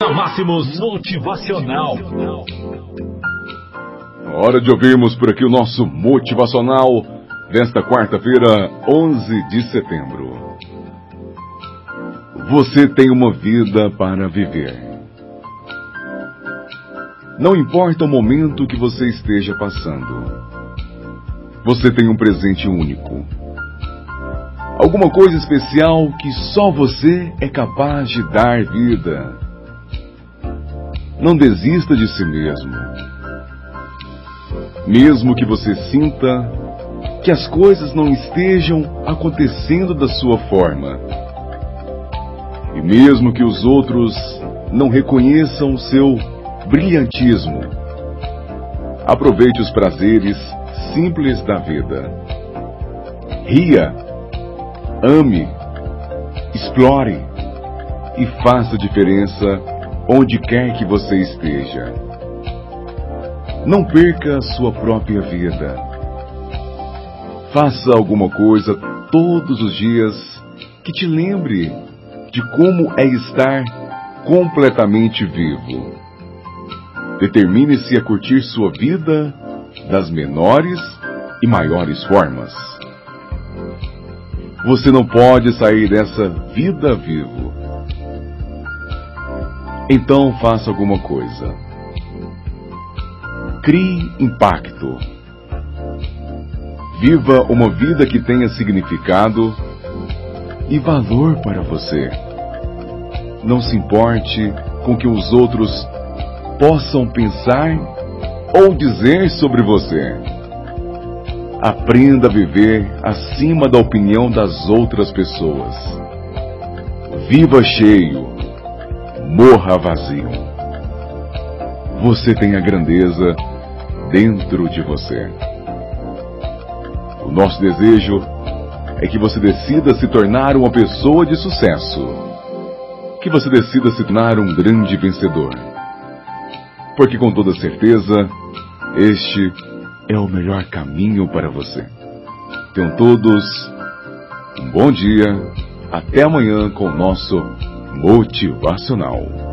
Máximos Motivacional. Hora de ouvirmos por aqui o nosso motivacional desta quarta-feira, 11 de setembro. Você tem uma vida para viver. Não importa o momento que você esteja passando. Você tem um presente único. Alguma coisa especial que só você é capaz de dar vida. Não desista de si mesmo. Mesmo que você sinta que as coisas não estejam acontecendo da sua forma. E mesmo que os outros não reconheçam o seu brilhantismo. Aproveite os prazeres simples da vida. Ria, ame, explore e faça diferença onde quer que você esteja. Não perca sua própria vida. Faça alguma coisa todos os dias que te lembre de como é estar completamente vivo. Determine-se a curtir sua vida das menores e maiores formas. Você não pode sair dessa vida vivo. Então faça alguma coisa. Crie impacto. Viva uma vida que tenha significado e valor para você. Não se importe com que os outros possam pensar ou dizer sobre você. Aprenda a viver acima da opinião das outras pessoas. Viva cheio, morra vazio. Você tem a grandeza dentro de você. O nosso desejo é que você decida se tornar uma pessoa de sucesso. Que você decida se tornar um grande vencedor porque com toda certeza este é o melhor caminho para você. Tenham todos um bom dia. Até amanhã com o nosso Motivacional.